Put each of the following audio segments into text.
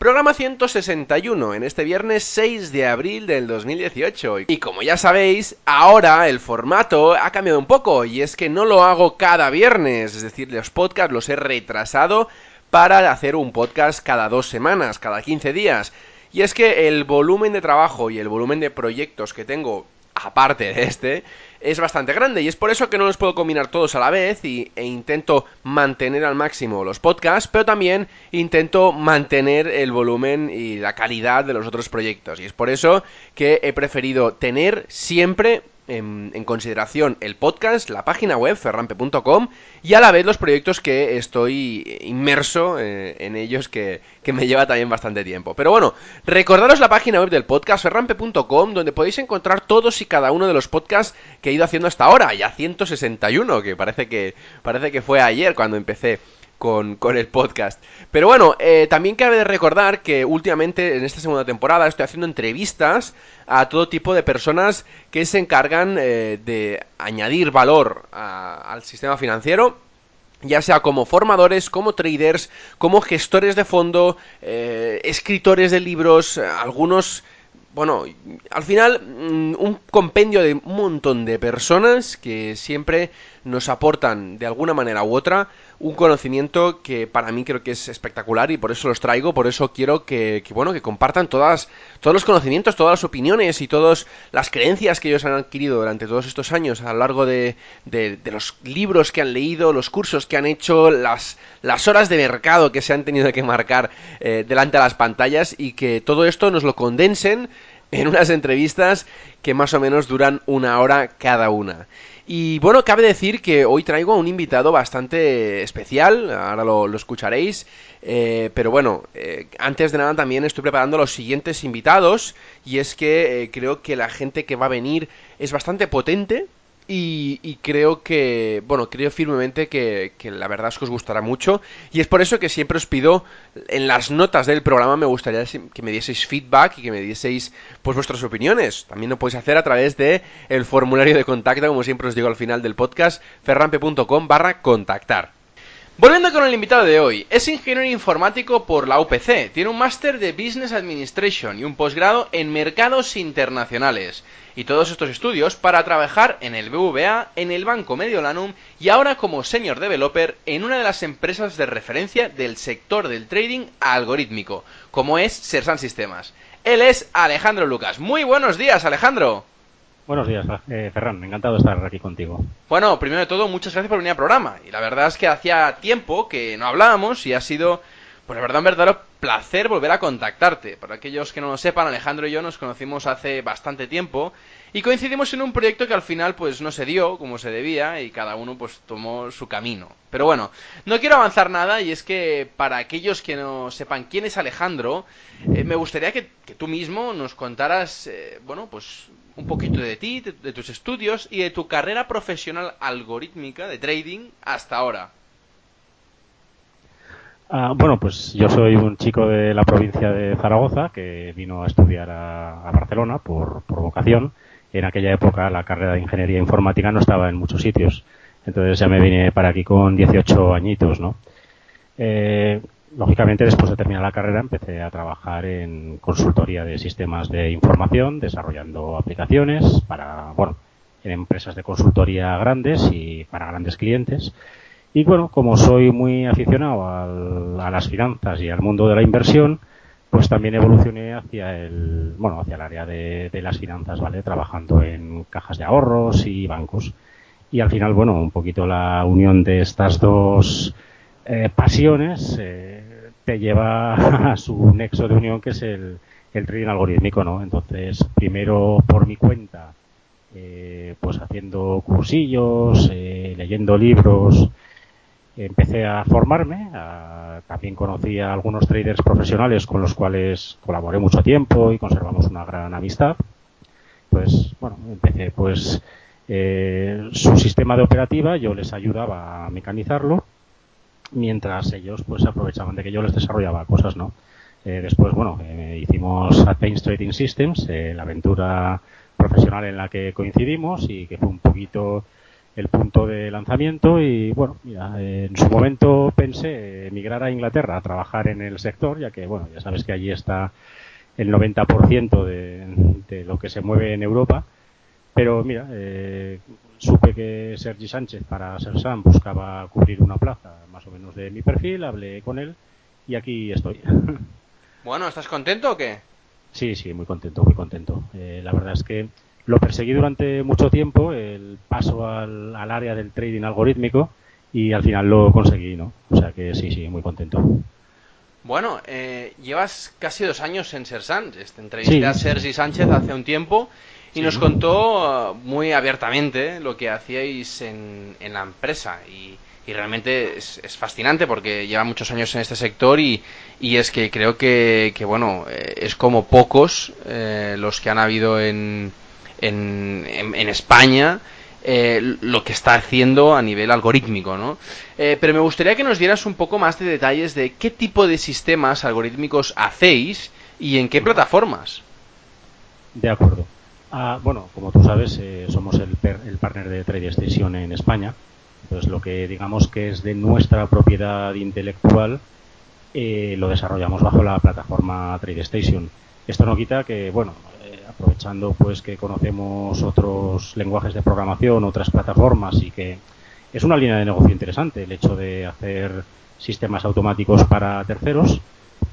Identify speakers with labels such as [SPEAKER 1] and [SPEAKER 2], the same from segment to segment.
[SPEAKER 1] Programa 161 en este viernes 6 de abril del 2018. Y como ya sabéis, ahora el formato ha cambiado un poco y es que no lo hago cada viernes, es decir, los podcasts los he retrasado para hacer un podcast cada dos semanas, cada 15 días. Y es que el volumen de trabajo y el volumen de proyectos que tengo aparte de este, es bastante grande y es por eso que no los puedo combinar todos a la vez y, e intento mantener al máximo los podcasts, pero también intento mantener el volumen y la calidad de los otros proyectos. Y es por eso que he preferido tener siempre en, consideración el podcast, la página web ferrampe.com y a la vez los proyectos que estoy inmerso eh, en ellos que, que, me lleva también bastante tiempo. Pero bueno, recordaros la página web del podcast ferrampe.com donde podéis encontrar todos y cada uno de los podcasts que he ido haciendo hasta ahora, ya 161, que parece que, parece que fue ayer cuando empecé con, el podcast. Pero bueno, eh, también cabe recordar que últimamente en esta segunda temporada estoy haciendo entrevistas a todo tipo de personas que se encargan eh, de añadir valor al sistema financiero ya sea como formadores, como traders, como gestores de fondo, eh, escritores de libros, algunos bueno, al final mm, un compendio de un montón de personas que siempre nos aportan de alguna manera u otra un conocimiento que para mí creo que es espectacular y por eso los traigo, por eso quiero que, bueno, que compartan todas, todos los conocimientos, todas las opiniones y todas las creencias que ellos han adquirido durante todos estos años a lo largo de, los libros que han leído, los cursos que han hecho, las, las horas de mercado que se han tenido que marcar eh, delante de las pantallas y que todo esto nos lo condensen en unas entrevistas que más o menos duran una hora cada una. Y bueno, cabe decir que hoy traigo a un invitado bastante especial, ahora lo, escucharéis, eh, pero bueno, eh, antes de nada también estoy preparando los siguientes invitados y es que eh, creo que la gente que va a venir es bastante potente, y, creo que, bueno, creo firmemente que, la verdad es que os gustará mucho. Y es por eso que siempre os pido, en las notas del programa me gustaría que me dieseis feedback y que me dieseis pues vuestras opiniones. También lo podéis hacer a través de formulario de contacto, como siempre os digo al final del podcast, ferrampe.com barra contactar. Volviendo con el invitado de hoy, es ingeniero informático por la UPC, tiene un máster de Business Administration y un posgrado en mercados internacionales. Y todos estos estudios para trabajar en el BVA, en el Banco Mediolanum y ahora como senior developer en una de las empresas de referencia del sector del trading algorítmico, como es Sersan Sistemas. Él es Alejandro Lucas. Muy buenos días, Alejandro.
[SPEAKER 2] Buenos días, eh, Ferran. Encantado de estar aquí contigo.
[SPEAKER 1] Bueno, primero de todo, muchas gracias por venir al programa. Y la verdad es que hacía tiempo que no hablábamos y ha sido, pues la verdad, un verdadero placer volver a contactarte. Para aquellos que no lo sepan, Alejandro y yo nos conocimos hace bastante tiempo y coincidimos en un proyecto que al final pues no se dio como se debía y cada uno pues tomó su camino. Pero bueno, no quiero avanzar nada y es que para aquellos que no sepan quién es Alejandro, eh, me gustaría que, tú mismo nos contaras, eh, bueno, pues un poquito de ti, de, tus estudios y de tu carrera profesional algorítmica de trading hasta ahora.
[SPEAKER 2] Ah, bueno, pues yo soy un chico de la provincia de Zaragoza que vino a estudiar a, Barcelona por, por vocación en aquella época la carrera de ingeniería informática no estaba en muchos sitios. Entonces ya me vine para aquí con 18 añitos, ¿no? Eh, lógicamente, después de terminar la carrera, empecé a trabajar en consultoría de sistemas de información, desarrollando aplicaciones para, bueno, en empresas de consultoría grandes y para grandes clientes. Y bueno, como soy muy aficionado a las finanzas y al mundo de la inversión, pues también evolucioné hacia el, bueno, hacia el área de, las finanzas, ¿vale? Trabajando en cajas de ahorros y bancos. Y al final, bueno, un poquito la unión de estas dos eh, pasiones eh, te lleva a su nexo de unión que es el, el trading algorítmico, ¿no? Entonces, primero por mi cuenta, eh, pues haciendo cursillos, leyendo libros, empecé a formarme, también conocí a algunos traders profesionales con los cuales colaboré mucho tiempo y conservamos una gran amistad. Pues bueno, empecé pues eh, su sistema de operativa, yo les ayudaba a mecanizarlo, mientras ellos pues aprovechaban de que yo les desarrollaba cosas, ¿no? Eh, después, bueno, eh, hicimos Advanced Trading Systems, la aventura profesional en la que coincidimos y que fue un poquito el punto de lanzamiento y bueno, mira, en su momento pensé emigrar a Inglaterra a trabajar en el sector, ya que bueno, ya sabes que allí está el 90% de, de lo que se mueve en Europa, pero mira, eh, supe que Sergi Sánchez para Sersan buscaba cubrir una plaza más o menos de mi perfil, hablé con él y aquí estoy.
[SPEAKER 3] Bueno, ¿estás contento o qué?
[SPEAKER 2] Sí, sí, muy contento, muy contento. Eh, la verdad es que lo perseguí durante mucho tiempo, el paso al, área del trading algorítmico, y al final lo conseguí, ¿no? O sea que sí, sí, muy contento.
[SPEAKER 3] Bueno, eh, llevas casi dos años en Sersan. Este, entrevisté a Sergi Sánchez hace un tiempo y nos contó uh, muy abiertamente lo que hacíais en, en la empresa. Y, realmente es, fascinante porque lleva muchos años en este sector y, y es que creo que, que bueno, eh, es como pocos eh, los que han habido en, en, en, España eh, lo que está haciendo a nivel algorítmico, ¿no? Eh, pero me gustaría que nos dieras un poco más de detalles de qué tipo de sistemas algorítmicos hacéis y en qué plataformas.
[SPEAKER 2] De acuerdo. Ah, bueno, como tú sabes, eh, somos el, el, partner de TradeStation en España. Entonces, lo que digamos que es de nuestra propiedad intelectual, lo desarrollamos bajo la plataforma TradeStation. Esto no quita que, bueno, aprovechando pues que conocemos otros lenguajes de programación, otras plataformas y que es una línea de negocio interesante el hecho de hacer sistemas automáticos para terceros,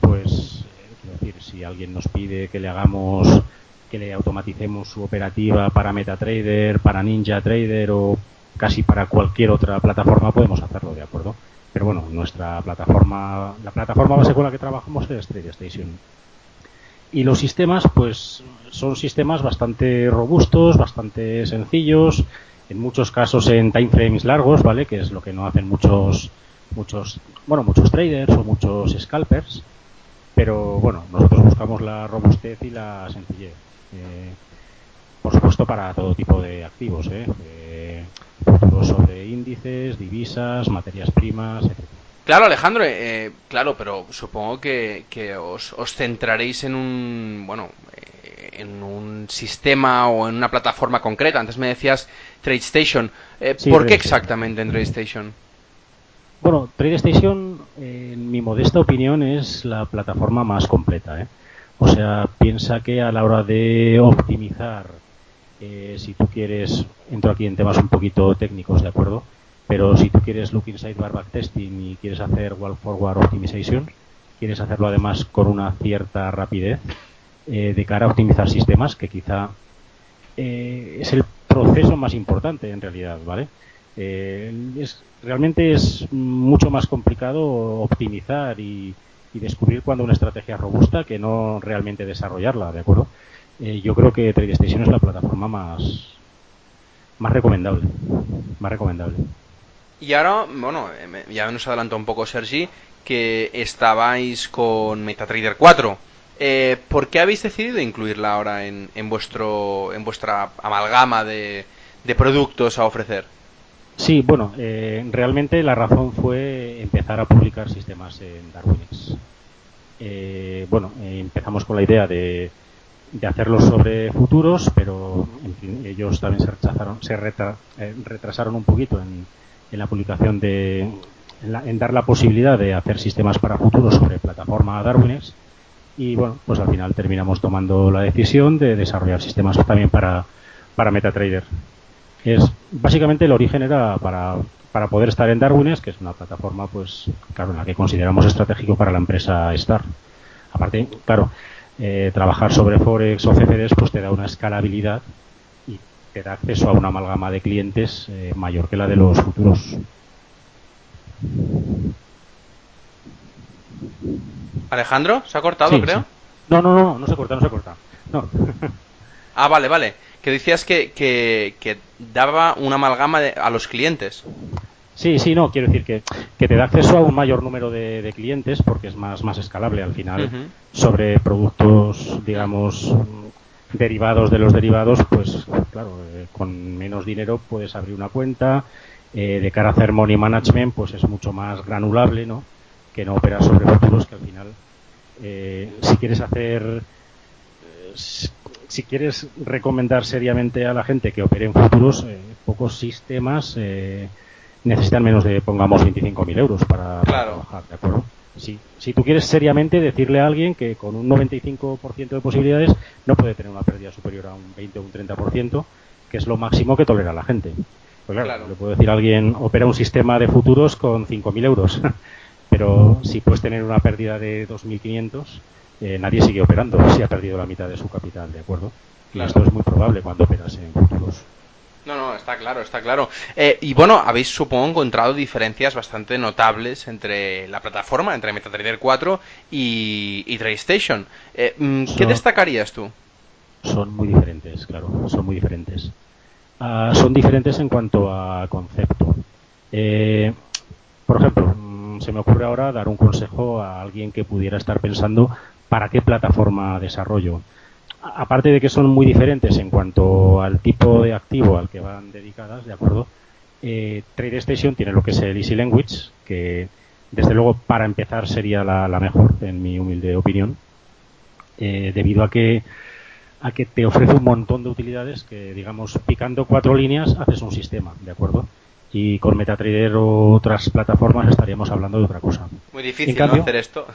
[SPEAKER 2] pues eh, quiero decir, si alguien nos pide que le hagamos que le automaticemos su operativa para MetaTrader, para Ninja Trader o casi para cualquier otra plataforma podemos hacerlo, ¿de acuerdo? Pero bueno, nuestra plataforma, la plataforma base con la que trabajamos es TradeStation. Y los sistemas, pues son sistemas bastante robustos, bastante sencillos, en muchos casos en time frames largos, ¿vale? Que es lo que no hacen muchos, muchos, bueno, muchos traders o muchos scalpers. Pero bueno, nosotros buscamos la robustez y la sencillez. Eh, por supuesto para todo tipo de activos, ¿eh? eh futuros sobre índices, divisas, materias primas, etc.
[SPEAKER 3] Claro, Alejandro, eh, claro, pero supongo que, os, os, centraréis en un, bueno, eh, en un sistema o en una plataforma concreta. Antes me decías TradeStation. Eh, ¿Por qué exactamente en TradeStation?
[SPEAKER 2] Bueno, TradeStation, en mi modesta opinión, es la plataforma más completa. ¿eh? O sea, piensa que a la hora de optimizar, si tú quieres, entro aquí en temas un poquito técnicos, ¿de acuerdo? Pero si tú quieres look inside bar backtesting y quieres hacer wall forward optimization, quieres hacerlo además con una cierta rapidez eh, de cara a optimizar sistemas, que quizá eh, es el proceso más importante en realidad, ¿vale? Eh, es, realmente es mucho más complicado optimizar y, y, descubrir cuando una estrategia es robusta que no realmente desarrollarla, ¿de acuerdo? yo creo que TradeStation es la plataforma más, más recomendable, más recomendable.
[SPEAKER 3] Y ahora, bueno, eh, ya nos adelantó un poco Sergi que estabais con MetaTrader 4. Eh, ¿Por qué habéis decidido incluirla ahora en, en, vuestro, en vuestra amalgama de, de productos a ofrecer?
[SPEAKER 2] Sí, bueno, eh, realmente la razón fue empezar a publicar sistemas en Darwinex. Eh, bueno, empezamos con la idea de, de hacerlos sobre futuros, pero en fin, ellos también se rechazaron, se retrasaron un poquito en, en la publicación de, en, dar la posibilidad de hacer sistemas para futuros sobre plataforma Darwinex y bueno, pues al final terminamos tomando la decisión de desarrollar sistemas también para, para MetaTrader. Es, básicamente el origen era para, para poder estar en Darwinex, que es una plataforma, pues, claro, en la que consideramos estratégico para la empresa estar. Aparte, claro, eh, trabajar sobre Forex o CFDs, pues te da una escalabilidad da acceso a una amalgama de clientes eh, mayor que la de los futuros.
[SPEAKER 3] Alejandro, ¿se ha cortado, creo?
[SPEAKER 2] No, no, no, no se corta, no se corta. No.
[SPEAKER 3] ah, vale, vale. Que decías que, que, daba una amalgama a los clientes.
[SPEAKER 2] Sí, sí, no, quiero decir que, que te da acceso a un mayor número de, clientes porque es más, más escalable al final sobre productos, digamos, derivados de los derivados, pues claro, eh, con menos dinero puedes abrir una cuenta. Eh, de cara a hacer money management, pues es mucho más granulable, ¿no? Que no operar sobre futuros, que al final, eh, si quieres hacer, si quieres recomendar seriamente a la gente que opere en futuros, pocos sistemas necesitan menos de, pongamos, 25.000 euros para, trabajar, ¿de acuerdo? Si, si tú quieres seriamente decirle a alguien que con un 95% de posibilidades no puede tener una pérdida superior a un 20 o un 30%, que es lo máximo que tolera la gente. Pues claro, le puedo decir a alguien, opera un sistema de futuros con 5.000 euros, pero si puedes tener una pérdida de 2.500, eh, nadie sigue operando si ha perdido la mitad de su capital, ¿de acuerdo? Y esto es muy probable cuando operas en futuros.
[SPEAKER 3] No, no, está claro, está claro. Eh, y bueno, habéis supongo encontrado diferencias bastante notables entre la plataforma, entre MetaTrader 4 y, y TradeStation. Eh, mm, ¿Qué destacarías tú?
[SPEAKER 2] Son muy diferentes, claro, son muy diferentes. Ah, son diferentes en cuanto a concepto. Eh, por ejemplo, mm, se me ocurre ahora dar un consejo a alguien que pudiera estar pensando para qué plataforma desarrollo aparte de que son muy diferentes en cuanto al tipo de activo al que van dedicadas, ¿de acuerdo? Eh, TradeStation tiene lo que es el Easy Language, que desde luego para empezar sería la, mejor, en mi humilde opinión, eh, debido a que a que te ofrece un montón de utilidades que, digamos, picando cuatro líneas haces un sistema, ¿de acuerdo? Y con MetaTrader o otras plataformas estaríamos hablando de otra cosa.
[SPEAKER 3] Muy difícil hacer esto.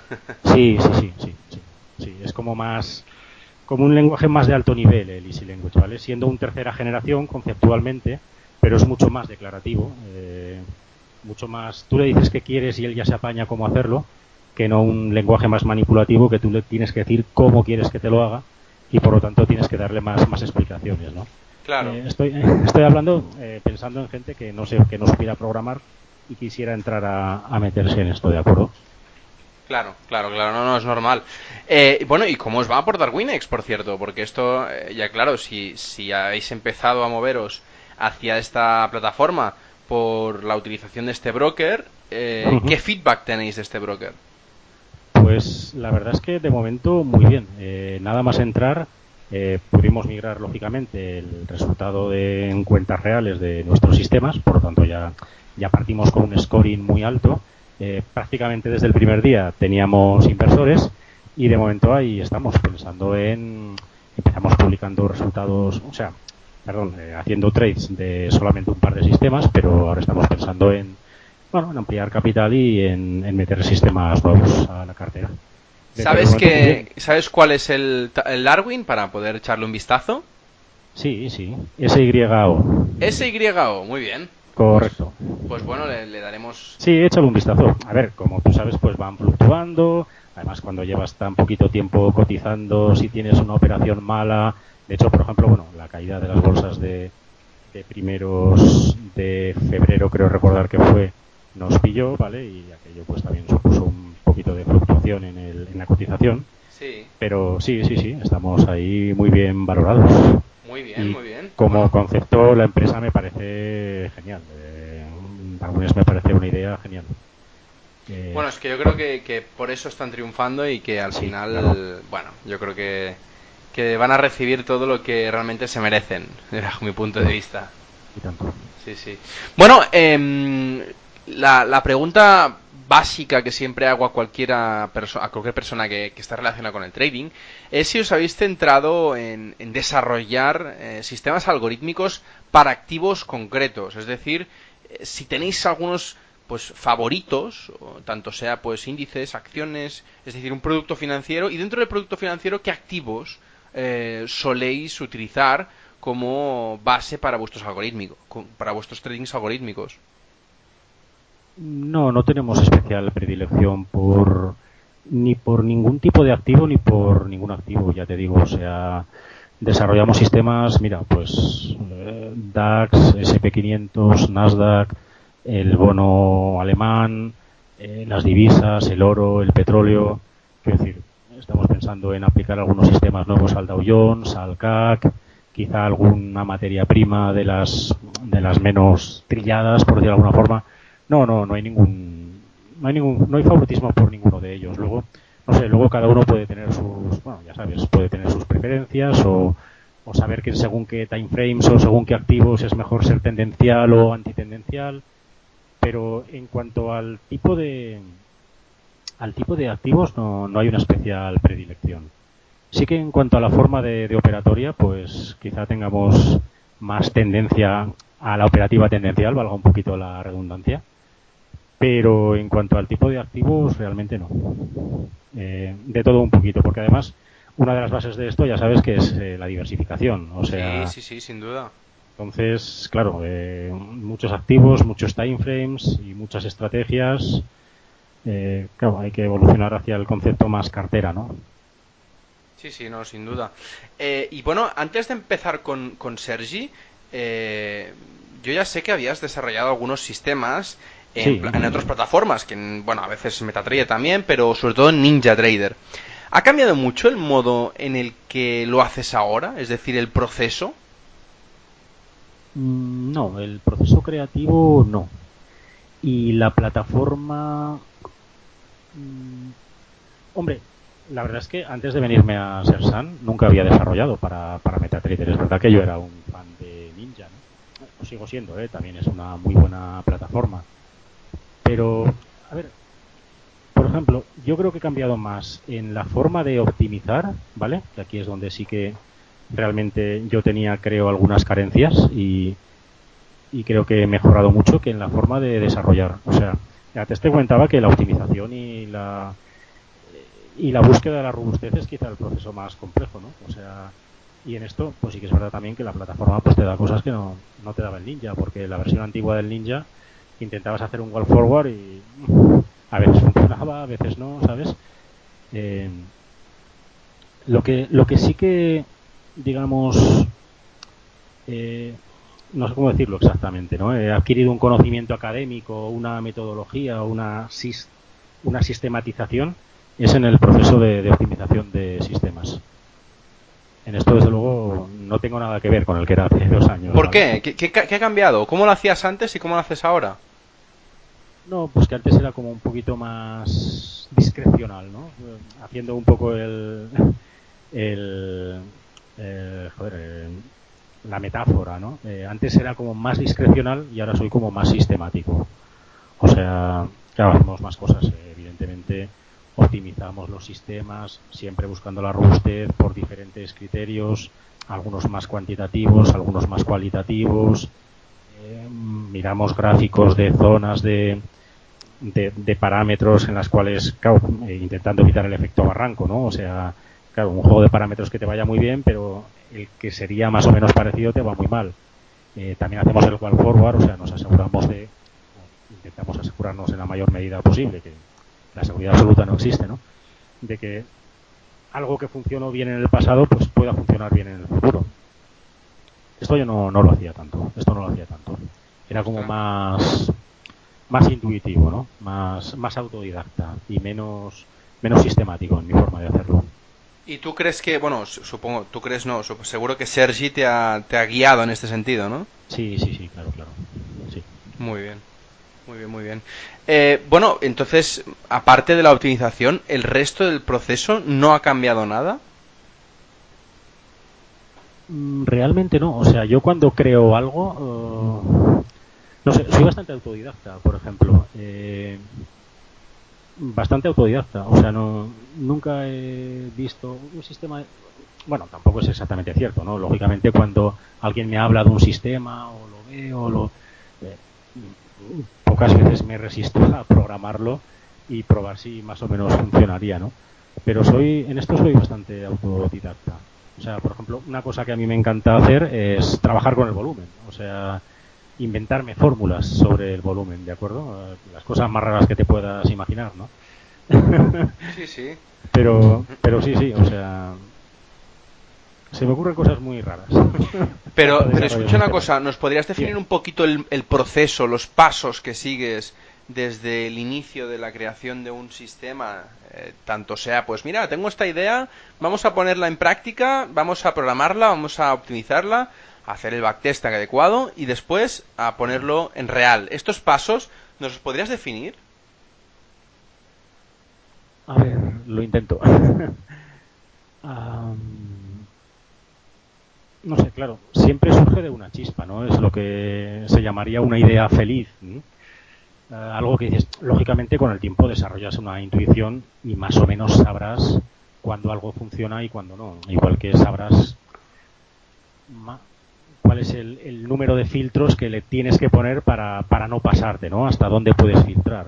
[SPEAKER 2] sí, sí, sí, sí, sí, sí. Es como más como un lenguaje más de alto nivel el Easy Language, ¿vale? Siendo un tercera generación conceptualmente, pero es mucho más declarativo, eh, mucho más. Tú le dices que quieres y él ya se apaña cómo hacerlo, que no un lenguaje más manipulativo que tú le tienes que decir cómo quieres que te lo haga y por lo tanto tienes que darle más, más explicaciones, ¿no?
[SPEAKER 3] Claro.
[SPEAKER 2] Eh, estoy, estoy hablando eh, pensando en gente que no sé, que no supiera programar y quisiera entrar a, a meterse en esto, ¿de acuerdo?
[SPEAKER 3] Claro, claro, claro, no, no, es normal. Eh, bueno, ¿y cómo os va por Darwinex, por cierto? Porque esto, eh, ya claro, si, si habéis empezado a moveros hacia esta plataforma por la utilización de este broker, eh, ¿qué feedback tenéis de este broker?
[SPEAKER 2] Pues la verdad es que de momento muy bien. nada más entrar, pudimos migrar lógicamente el resultado de, en cuentas reales de nuestros sistemas, por lo tanto ya, ya partimos con un scoring muy alto eh, prácticamente desde el primer día teníamos inversores y de momento ahí estamos pensando en empezamos publicando resultados, o sea, perdón, eh, haciendo trades de solamente un par de sistemas, pero ahora estamos pensando en bueno, en ampliar capital y en, meter sistemas nuevos a la cartera.
[SPEAKER 3] ¿Sabes que sabes cuál es el, el Darwin para poder echarle un vistazo?
[SPEAKER 2] Sí, sí, SYO.
[SPEAKER 3] SYO, muy bien.
[SPEAKER 2] Correcto.
[SPEAKER 3] Pues bueno, le, daremos.
[SPEAKER 2] Sí, échale un vistazo. A ver, como tú sabes, pues van fluctuando. Además, cuando llevas tan poquito tiempo cotizando, si tienes una operación mala. De hecho, por ejemplo, bueno, la caída de las bolsas de, de primeros de febrero, creo recordar que fue, nos pilló, ¿vale? Y aquello, pues también supuso un poquito de fluctuación en, el, en la cotización.
[SPEAKER 3] Sí.
[SPEAKER 2] Pero sí, sí, sí, estamos ahí muy bien valorados.
[SPEAKER 3] Muy bien, muy bien.
[SPEAKER 2] Como concepto, la empresa me parece genial. Eh, me parece una idea genial.
[SPEAKER 3] Eh, bueno, es que yo creo que, por eso están triunfando y que al final, bueno, yo creo que, que van a recibir todo lo que realmente se merecen, desde mi punto de vista.
[SPEAKER 2] Y tanto.
[SPEAKER 3] Sí, sí. Bueno, eh, la, la pregunta básica que siempre hago a, cualquiera a cualquier persona que, está relacionada con el trading es si os habéis centrado en, desarrollar eh, sistemas algorítmicos para activos concretos. Es decir, eh, si tenéis algunos pues favoritos, tanto sea pues índices, acciones, es decir, un producto financiero, y dentro del producto financiero, ¿qué activos eh, soléis utilizar como base para vuestros algorítmicos, para vuestros tradings algorítmicos?
[SPEAKER 2] No, no tenemos especial predilección por ni por ningún tipo de activo ni por ningún activo, ya te digo, o sea, desarrollamos sistemas, mira, pues eh, DAX, SP500, Nasdaq, el bono alemán, eh, las divisas, el oro, el petróleo, quiero decir, estamos pensando en aplicar algunos sistemas nuevos al Dow Jones, al CAC, quizá alguna materia prima de las de las menos trilladas, por decirlo de alguna forma, No, no, no hay ningún, no hay ningún, no hay favoritismo por ninguno de ellos. Luego, no sé, luego cada uno puede tener sus, bueno, ya sabes, puede tener sus preferencias o, o saber que según qué time frames o según qué activos es mejor ser tendencial o antitendencial. Pero en cuanto al tipo de, al tipo de activos no, no hay una especial predilección. Sí que en cuanto a la forma de, de operatoria, pues quizá tengamos más tendencia a la operativa tendencial, valga un poquito la redundancia. Pero en cuanto al tipo de activos, realmente no. Eh, de todo un poquito, porque además una de las bases de esto ya sabes que es eh, la diversificación. O sea,
[SPEAKER 3] sí, sí, sí, sin duda.
[SPEAKER 2] Entonces, claro, eh, muchos activos, muchos timeframes y muchas estrategias. Eh, claro, hay que evolucionar hacia el concepto más cartera, ¿no?
[SPEAKER 3] Sí, sí, no, sin duda. Eh, y bueno, antes de empezar con, con Sergi, eh, yo ya sé que habías desarrollado algunos sistemas en,
[SPEAKER 2] Sí.
[SPEAKER 3] en otras plataformas, que en- bueno, a veces MetaTrader también, pero sobre todo en Ninja Trader. ¿Ha cambiado mucho el modo en el que lo haces ahora? Es decir, el proceso.
[SPEAKER 2] Mm, No, el proceso creativo no. Y la plataforma... mm, Hombre, la verdad es que antes de venirme a Sersan nunca había desarrollado para, para MetaTrader. Es verdad que yo era un fan de Ninja, ¿no? Lo sigo siendo, ¿eh? También es una muy buena plataforma. Pero, a ver, por ejemplo, yo creo que he cambiado más en la forma de optimizar, ¿vale? Que aquí es donde sí que realmente yo tenía, creo, algunas carencias y, y creo que he mejorado mucho que en la forma de desarrollar. O sea, antes te comentaba que la optimización y la y la búsqueda de la robustez es quizá el proceso más complejo, ¿no? O sea, y en esto, pues sí que es verdad también que la plataforma pues te da cosas que no, no te daba el Ninja, porque la versión antigua del Ninja intentabas hacer un wall forward y a veces funcionaba, a veces no, ¿sabes? Eh, lo que lo que sí que digamos eh, no sé cómo decirlo exactamente, ¿no? He adquirido un conocimiento académico, una metodología, una una sistematización es en el proceso de, de optimización de sistemas. En esto, desde luego, no tengo nada que ver con el que era hace dos años.
[SPEAKER 3] ¿Por qué? ¿Qué, qué ha cambiado? ¿Cómo lo hacías antes y cómo lo haces ahora?
[SPEAKER 2] No, pues que antes era como un poquito más discrecional, ¿no? Haciendo un poco el, el, eh, joder, eh, la metáfora, ¿no? Eh, antes era como más discrecional y ahora soy como más sistemático. O sea, claro, hacemos más cosas, evidentemente optimizamos los sistemas, siempre buscando la robustez por diferentes criterios, algunos más cuantitativos, algunos más cualitativos, miramos gráficos de zonas de, de, parámetros en las cuales, eh, intentando evitar el efecto barranco, ¿no? O sea, claro, un juego de parámetros que te vaya muy bien, pero el que sería más o menos parecido te va muy mal. Eh, también hacemos el wall forward, o sea, nos aseguramos de, intentamos asegurarnos en la mayor medida posible, que la seguridad absoluta no existe, ¿no? De que algo que funcionó bien en el pasado, pues pueda funcionar bien en el futuro. Yo no, no lo hacía tanto, esto no lo hacía tanto. Era como más, más intuitivo, ¿no? Más, más autodidacta y menos, menos sistemático en mi forma de hacerlo.
[SPEAKER 3] ¿Y tú crees que, bueno, su- supongo, tú crees no, seguro que Sergi te ha, te ha guiado en este sentido, ¿no?
[SPEAKER 2] Sí, sí, sí, claro, claro. Sí.
[SPEAKER 3] Muy bien, muy bien, muy bien. Eh, bueno, entonces, aparte de la optimización, ¿el resto del proceso no ha cambiado nada?
[SPEAKER 2] Mm, Realmente no. O sea, yo cuando creo algo, eh, no sé, soy bastante autodidacta, por ejemplo. Eh, bastante autodidacta. O sea, no, nunca he visto un sistema. Bueno, tampoco es exactamente cierto, ¿no? Lógicamente, cuando alguien me habla de un sistema o lo veo, lo, eh, pocas veces me resisto a programarlo y probar si más o menos funcionaría, ¿no? Pero soy, en esto soy bastante autodidacta. O sea, por ejemplo, una cosa que a mí me encanta hacer es trabajar con el volumen. O sea, inventarme fórmulas sobre el volumen, ¿de acuerdo? Las cosas más raras que te puedas imaginar, ¿no?
[SPEAKER 3] Sí, sí.
[SPEAKER 2] pero, pero sí, sí, o sea, se me ocurren cosas muy raras.
[SPEAKER 3] Pero, pero escucha una cosa, ¿nos podrías definir un poquito el, el proceso, los pasos que sigues desde el inicio de la creación de un sistema? Eh, tanto sea, pues mira, tengo esta idea, vamos a ponerla en práctica, vamos a programarla, vamos a optimizarla, a hacer el backtest adecuado y después a ponerlo en real. Estos pasos, ¿Nos los podrías definir?
[SPEAKER 2] A ver, lo intento. no sé, claro, siempre surge de una chispa, ¿no? Es lo que se llamaría una idea feliz. Eh, algo que dices, lógicamente con el tiempo desarrollas una intuición y más o menos sabrás cuándo algo funciona y cuándo no. Igual que sabrás cuál es el, número de filtros que le tienes que poner para, para no pasarte, ¿no? Hasta dónde puedes filtrar.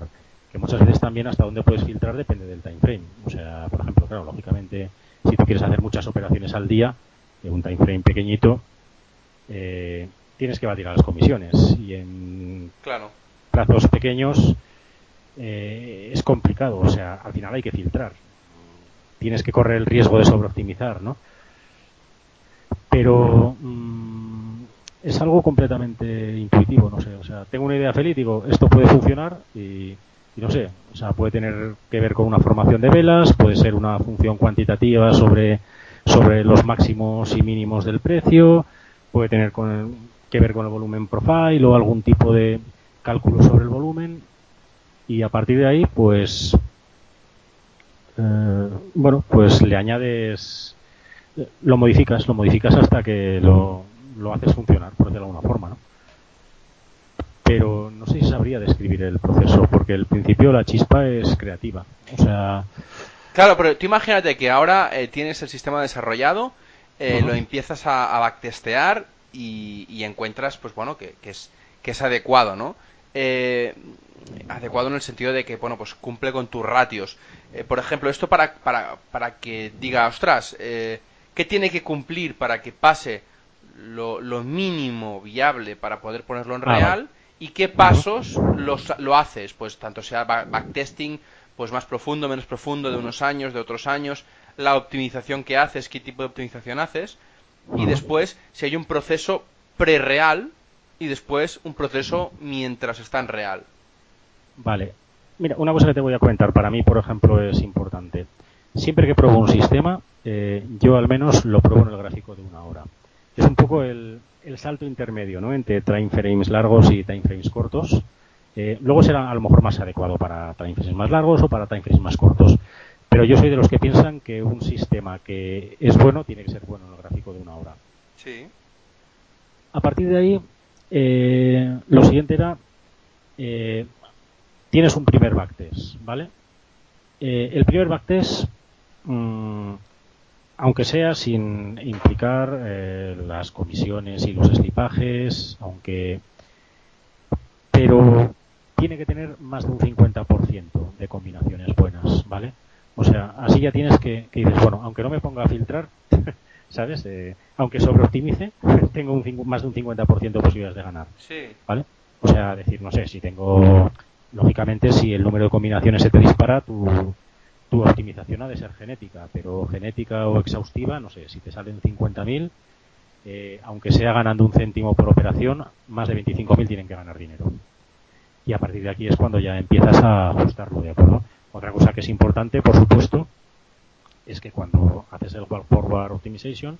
[SPEAKER 2] Que muchas veces también hasta dónde puedes filtrar depende del time frame. O sea, por ejemplo, claro, lógicamente, si tú quieres hacer muchas operaciones al día, en un time frame pequeñito, eh, tienes que batir a las comisiones. Y en
[SPEAKER 3] claro.
[SPEAKER 2] Plazos pequeños eh, es complicado. O sea, al final hay que filtrar. Tienes que correr el riesgo de sobreoptimizar, ¿no? pero mm, es algo completamente intuitivo, no sé, o sea, tengo una idea feliz, digo, esto puede funcionar y, no sé, o sea, puede tener que ver con una formación de velas, puede ser una función cuantitativa sobre, sobre los máximos y mínimos del precio, puede tener que ver con el volumen profile o algún tipo de cálculo sobre el volumen y a partir de ahí, pues, eh, bueno, pues le añades lo modificas, lo modificas hasta que lo, lo haces funcionar, por decirlo de alguna forma, ¿no? Pero no sé si sabría describir el proceso, porque al principio la chispa es creativa. O sea.
[SPEAKER 3] Claro, pero tú imagínate que ahora eh, tienes el sistema desarrollado, eh, lo empiezas a, a backtestear y, encuentras, pues bueno, que, es, que es adecuado, ¿no? Eh, adecuado en el sentido de que, bueno, pues cumple con tus ratios. por ejemplo, esto para, para, para que diga, ostras, eh, qué tiene que cumplir para que pase lo, mínimo viable para poder ponerlo en ah, real y qué pasos los, lo haces, pues tanto sea backtesting, pues más profundo, menos profundo, de unos años, de otros años, la optimización que haces, qué tipo de optimización haces, y después si hay un proceso pre-real y después un proceso mientras está en real.
[SPEAKER 2] Vale. Mira, una cosa que te voy a comentar, para mí, por ejemplo, es importante. Siempre que pruebo un sistema, eh, yo al menos lo pruebo en el gráfico de una hora. Es un poco el, salto intermedio ¿no? entre time frames largos y time frames cortos. Eh, luego será a lo mejor más adecuado para time frames más largos o para time frames más cortos. Pero yo soy de los que piensan que un sistema que es bueno tiene que ser bueno en el gráfico de una hora.
[SPEAKER 3] Sí.
[SPEAKER 2] A partir de ahí, eh, lo siguiente era, tienes un primer backtest, ¿vale? el primer backtest mm, aunque sea sin implicar eh, las comisiones y los slipajes, aunque pero tiene que tener más de un 50% de combinaciones buenas, ¿vale? O sea, así ya tienes que, que dices, bueno, aunque no me ponga a filtrar, ¿sabes? Eh, aunque sobreoptimice, tengo un, más de un 50% de posibilidades de ganar,
[SPEAKER 3] sí.
[SPEAKER 2] ¿vale? O sea, decir, no sé, si tengo, lógicamente, si el número de combinaciones se te dispara, tu, tu optimización ha de ser genética, pero genética o exhaustiva, no sé, si te salen 50.000, eh, aunque sea ganando un céntimo por operación, más de 25.000 tienen que ganar dinero. Y a partir de aquí es cuando ya empiezas a ajustarlo, ¿de acuerdo? Otra cosa que es importante, por supuesto, es que cuando haces el forward optimization,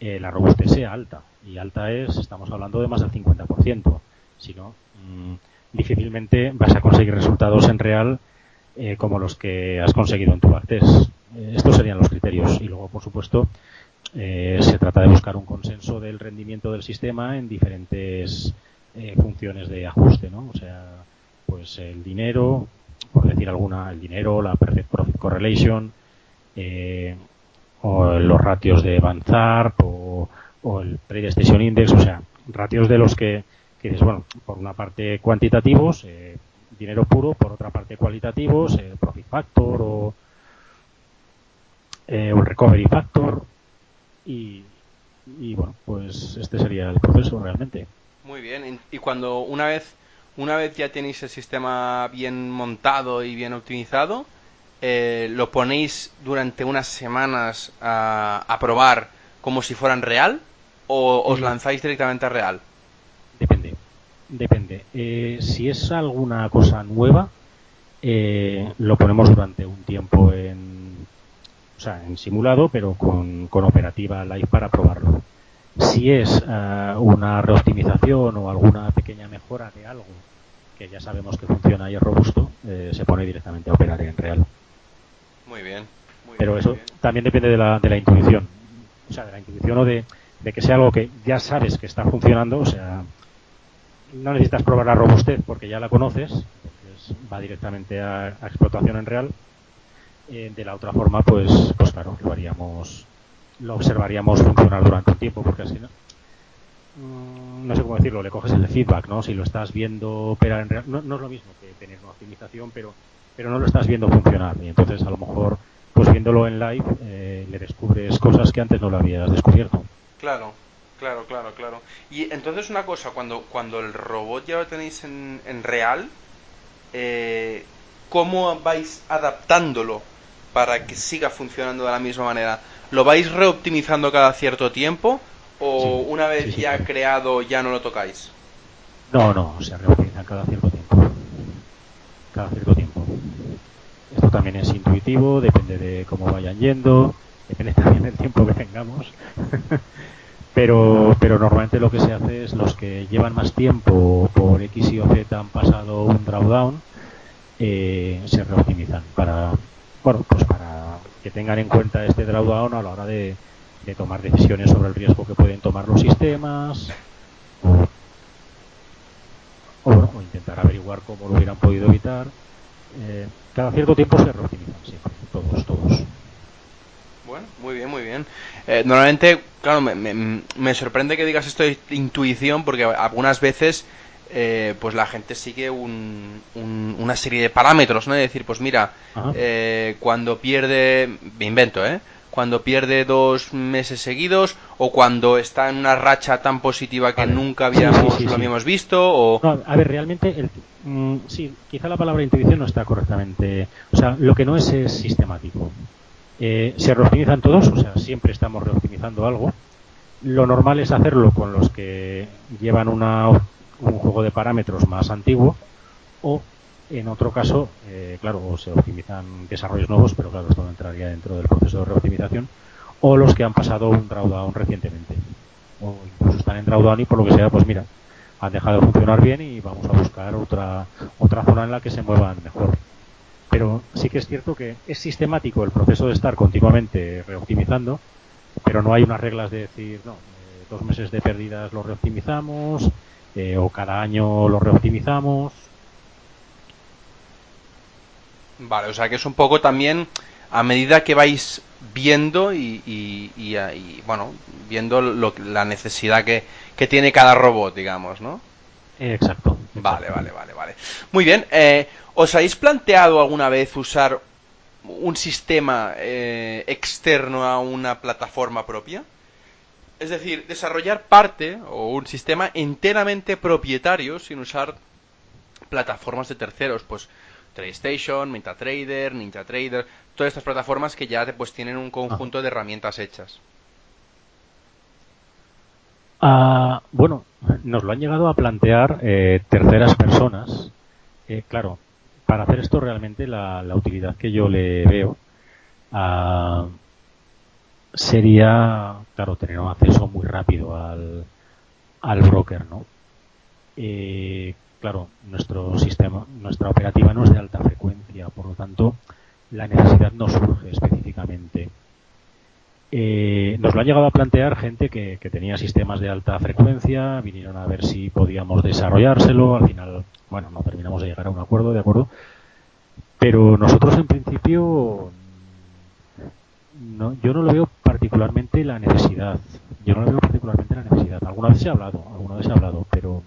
[SPEAKER 2] eh, la robustez sea alta. Y alta es, estamos hablando de más del 50%. Si no, mm, difícilmente vas a conseguir resultados en real eh, como los que has conseguido en tu backtest. Eh, estos serían los criterios. Y luego, por supuesto, eh, se trata de buscar un consenso del rendimiento del sistema en diferentes funciones de ajuste, ¿no? O sea, pues el dinero, por decir alguna, el dinero, la Perfect Profit Correlation, o los ratios de Banzar o, o el Trade Station Index, o sea, ratios de los que, que dices, bueno, por una parte cuantitativos, eh, dinero puro, por otra parte cualitativos, el profit factor o, eh, recovery factor y, y bueno, pues este sería el proceso realmente.
[SPEAKER 3] Muy bien, y cuando una vez una vez ya tenéis el sistema bien montado y bien optimizado, eh, lo ponéis durante unas semanas a, a, probar como si fueran real o os mm. lanzáis directamente a real?
[SPEAKER 2] Depende. Depende. Eh, si es alguna cosa nueva, eh, lo ponemos durante un tiempo en, o sea, en simulado, pero con, con operativa live para probarlo. Si es eh, una reoptimización o alguna pequeña mejora de algo que ya sabemos que funciona y es robusto, eh, se pone directamente a operar en real.
[SPEAKER 3] Muy bien.
[SPEAKER 2] Pero eso también depende de la, de la intuición. O sea, de la intuición o de, de que sea algo que ya sabes que está funcionando, o sea, no necesitas probar la robustez porque ya la conoces, va directamente a, explotación en real. Eh, de la otra forma, pues, pues claro, lo haríamos, lo observaríamos funcionar durante un tiempo, porque así no, mm, no sé cómo decirlo, le coges el feedback, ¿no? Si lo estás viendo operar en real, no, no es lo mismo que tener una optimización, pero, pero no lo estás viendo funcionar, y entonces a lo mejor, pues viéndolo en live, eh, le descubres cosas que antes no lo habías descubierto.
[SPEAKER 3] Claro, claro, claro, claro. Y entonces una cosa, cuando, cuando el robot ya lo tenéis en, en real, eh, ¿cómo vais adaptándolo para que siga funcionando de la misma manera? ¿Lo vais reoptimizando cada cierto tiempo o una vez ya creado ya no lo tocáis?
[SPEAKER 2] No, no, se reoptimiza cada cierto tiempo. Cada cierto tiempo. Esto también es intuitivo, depende de cómo vayan yendo, depende también del tiempo que tengamos. pero, pero normalmente lo que se hace es los que llevan más tiempo por X y o Z han pasado un drawdown, eh, se reoptimizan para, bueno, pues para que tengan en cuenta este drawdown a la hora de, tomar decisiones sobre el riesgo que pueden tomar los sistemas o, o, intentar averiguar cómo lo hubieran podido evitar. Eh, cada cierto tiempo se reoptimizan siempre, todos, todos.
[SPEAKER 3] Bueno, muy bien, muy bien. Eh, normalmente, claro, me, me, sorprende que digas esto de intuición porque algunas veces eh, pues la gente sigue un, una serie de parámetros, ¿no? Es decir, pues mira, eh, cuando pierde, me invento, ¿eh? Cuando pierde dos meses seguidos o cuando está en una racha tan positiva que nunca habíamos, lo habíamos visto o...
[SPEAKER 2] a ver, realmente, el, mm, sí, quizá la palabra intuición no está correctamente... O sea, lo que no es es sistemático. Eh, se reoptimizan todos, o sea, siempre estamos reoptimizando algo. Lo normal es hacerlo con los que llevan una, un juego de parámetros más antiguo o en otro caso, eh, claro, se optimizan desarrollos nuevos, pero claro, esto no entraría dentro del proceso de reoptimización, o los que han pasado un drawdown recientemente, o incluso están en drawdown y por lo que sea, pues mira, han dejado de funcionar bien y vamos a buscar otra, otra zona en la que se muevan mejor pero sí que es cierto que es sistemático el proceso de estar continuamente reoptimizando, pero no hay unas reglas de decir, no, eh, dos meses de pérdidas lo reoptimizamos, eh, o cada año lo reoptimizamos.
[SPEAKER 3] Vale, o sea que es un poco también a medida que vais viendo y, y, bueno, viendo la necesidad que, que tiene cada robot, digamos, ¿no?
[SPEAKER 2] Exacto.
[SPEAKER 3] Vale, vale, vale, vale. Muy bien. Eh, ¿Os habéis planteado alguna vez usar un sistema eh, externo a una plataforma propia? Es decir, desarrollar parte o un sistema enteramente propietario sin usar plataformas de terceros, pues TradeStation, MetaTrader, NinjaTrader, todas estas plataformas que ya pues tienen un conjunto de herramientas hechas.
[SPEAKER 2] Ah, bueno, nos lo han llegado a plantear eh, terceras personas. Eh, claro, para hacer esto realmente la, utilidad que yo le veo ah, sería, claro, tener un acceso muy rápido al, al broker, ¿no? Eh, claro, nuestro sistema, nuestra operativa no es de alta frecuencia, por lo tanto, la necesidad no surge específicamente. Eh, nos lo ha llegado a plantear gente que, tenía sistemas de alta frecuencia, vinieron a ver si podíamos desarrollárselo, al final, bueno, no terminamos de llegar a un acuerdo, ¿de acuerdo? Pero nosotros en principio, no, yo no lo veo particularmente la necesidad. Yo no lo veo particularmente la necesidad. Alguna vez se ha hablado, alguna vez se ha hablado, pero,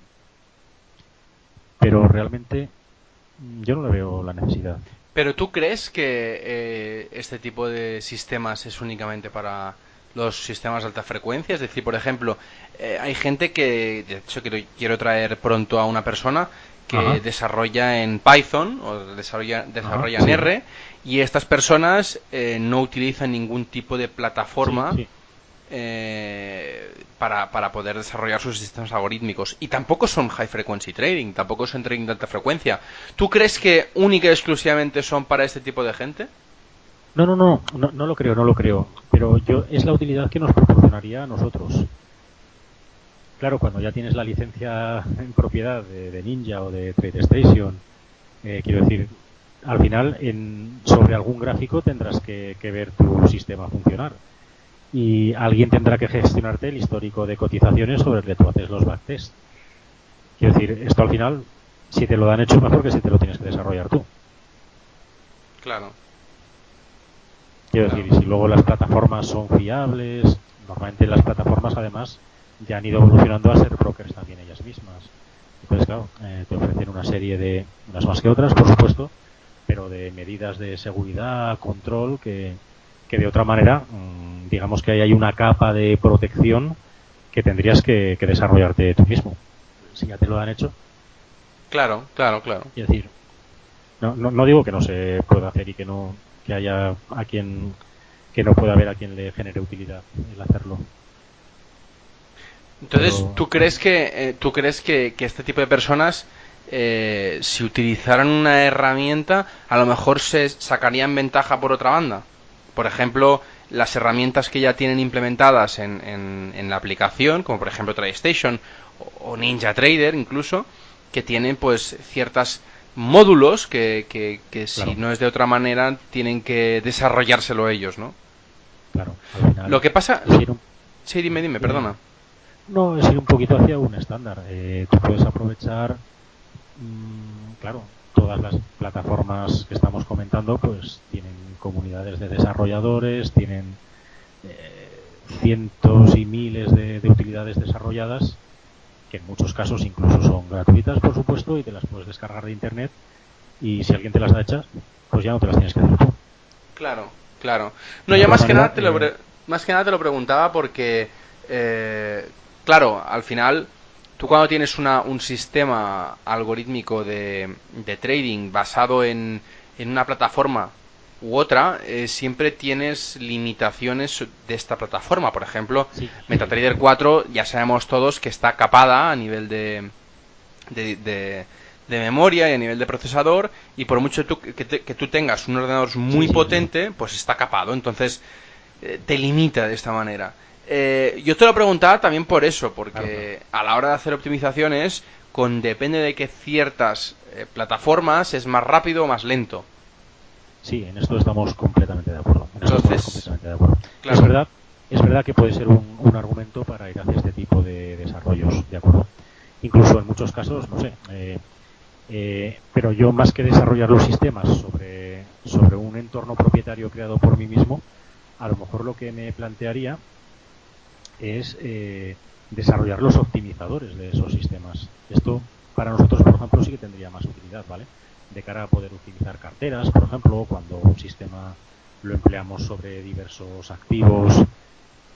[SPEAKER 2] pero realmente yo no le veo la necesidad.
[SPEAKER 3] Pero tú crees que eh, este tipo de sistemas es únicamente para los sistemas de alta frecuencia? Es decir, por ejemplo, eh, hay gente que, de hecho, quiero, quiero traer pronto a una persona que desarrolla en Python o desarrolla, desarrolla en R y estas personas eh, no utilizan ningún tipo de plataforma eh, para, para, poder desarrollar sus sistemas algorítmicos. Y tampoco son high frequency trading, tampoco son trading de alta frecuencia. ¿Tú crees que única y exclusivamente son para este tipo de gente?
[SPEAKER 2] No, no, no, no, no lo creo, no lo creo. Pero yo es la utilidad que nos proporcionaría a nosotros. claro, cuando ya tienes la licencia en propiedad de, Ninja o de TradeStation, eh, quiero decir, al final en, sobre algún gráfico tendrás que, ver tu sistema funcionar y alguien tendrá que gestionarte el histórico de cotizaciones sobre el que tú haces los backtests. Quiero decir, esto al final, si te lo dan hecho, mejor que si te lo tienes que desarrollar tú.
[SPEAKER 3] Claro.
[SPEAKER 2] Quiero decir, y si luego las plataformas son fiables, normalmente las plataformas además ya han ido evolucionando a ser brokers también ellas mismas. Entonces, claro, eh, te ofrecen una serie de, unas más que otras, por supuesto, pero de medidas de seguridad, control, que, que de otra manera, mm, digamos que hay una capa de protección que tendrías que, desarrollarte tú mismo, si ya te lo han hecho.
[SPEAKER 3] Claro, claro, claro.
[SPEAKER 2] Es decir, no, no, no digo que no se pueda hacer y que no que haya a quien que no pueda haber a quien le genere utilidad el hacerlo.
[SPEAKER 3] Entonces, ¿tú crees que eh, tú crees que, que, este tipo de personas eh, si utilizaran una herramienta, a lo mejor se sacarían ventaja por otra banda. Por ejemplo, las herramientas que ya tienen implementadas en, en, la aplicación, como por ejemplo TradeStation o, Ninja Trader incluso, que tienen pues ciertas módulos que, que, si no es de otra manera tienen que desarrollárselo ellos, ¿no?
[SPEAKER 2] Claro.
[SPEAKER 3] Lo que pasa... Sí, dime, dime, perdona.
[SPEAKER 2] No, es ir un poquito hacia un estándar. Eh, tú puedes aprovechar Mm, claro, todas las plataformas que estamos comentando pues tienen comunidades de desarrolladores, tienen eh, cientos y miles de, utilidades desarrolladas que en muchos casos incluso son gratuitas, por supuesto, y te las puedes descargar de internet y si alguien te las da hechas, pues ya no te las tienes que hacer tú.
[SPEAKER 3] Claro, claro. No, yo más que nada te lo, más que nada te lo preguntaba porque, eh, claro, al final Tú cuando tienes una, un sistema algorítmico de, de trading basado en, en, una plataforma u otra, eh, siempre tienes limitaciones de esta plataforma. Por ejemplo, MetaTrader 4 ya sabemos todos que está capada a nivel de, de, de, memoria y a nivel de procesador y por mucho que, tú tengas un ordenador muy potente, pues está capado. Entonces, eh, te limita de esta manera. Eh, yo te lo preguntaba también por eso, porque a la hora de hacer optimizaciones, con depende de qué ciertas eh, plataformas es más rápido o más lento.
[SPEAKER 2] Sí, en esto estamos completamente de acuerdo. Es verdad, es verdad que puede ser un, argumento para ir hacia este tipo de desarrollos, de acuerdo. Incluso en muchos casos, no sé. Eh, pero yo más que desarrollar los sistemas sobre sobre un entorno propietario creado por mí mismo, a lo mejor lo que me plantearía es eh, desarrollar los optimizadores de esos sistemas. Esto para nosotros, por ejemplo, sí que tendría más utilidad, ¿vale? De cara a poder utilizar carteras, por ejemplo, cuando un sistema lo empleamos sobre diversos activos,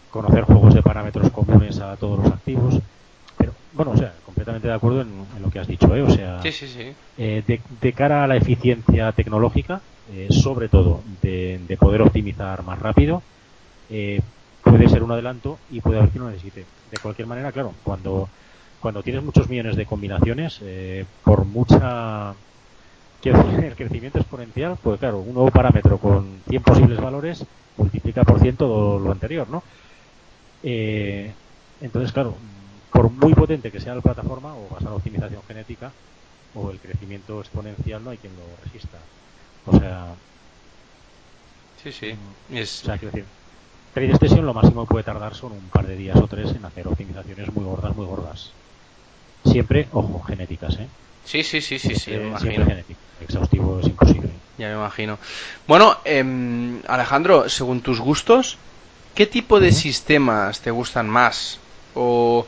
[SPEAKER 2] conocer juegos de parámetros comunes a todos los activos. Pero, bueno, o sea, completamente de acuerdo en, lo que has dicho, ¿eh? O sea,
[SPEAKER 3] eh,
[SPEAKER 2] de, cara a la eficiencia tecnológica, eh, sobre todo de, de, poder optimizar más rápido, eh, puede ser un adelanto y puede haber que no necesite. De cualquier manera, claro, cuando, cuando tienes muchos millones de combinaciones, eh, por mucha el crecimiento exponencial, pues claro, un nuevo parámetro con 100 posibles valores multiplica por ciento todo lo anterior, ¿no? Eh, entonces, claro, por muy potente que sea la plataforma o basada en optimización genética o el crecimiento exponencial, no hay quien lo resista. O sea,
[SPEAKER 3] sí, sí.
[SPEAKER 2] Es... O sea, quiero decir, Trade lo máximo que puede tardar son un par de días o tres en hacer optimizaciones muy gordas, muy gordas. Siempre, ojo, genéticas, ¿eh?
[SPEAKER 3] Sí, sí, sí, sí, sí, me imagino.
[SPEAKER 2] Exhaustivo es imposible.
[SPEAKER 3] Ya me imagino. Bueno, eh, Alejandro, según tus gustos, ¿qué tipo de sistemas te gustan más? O,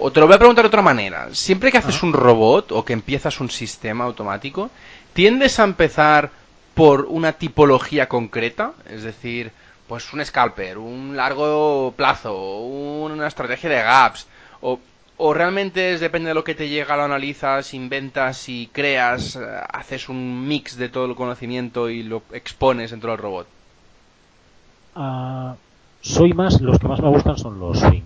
[SPEAKER 3] o, te lo voy a preguntar de otra manera. Siempre que haces un robot o que empiezas un sistema automático, ¿tiendes a empezar por una tipología concreta? Es decir, pues un scalper, un largo plazo, una estrategia de gaps, o, o realmente es, depende de lo que te llega, lo analizas, inventas y creas, eh, haces un mix de todo el conocimiento y lo expones dentro del robot.
[SPEAKER 2] Ah, soy más, los que más me gustan son los swing.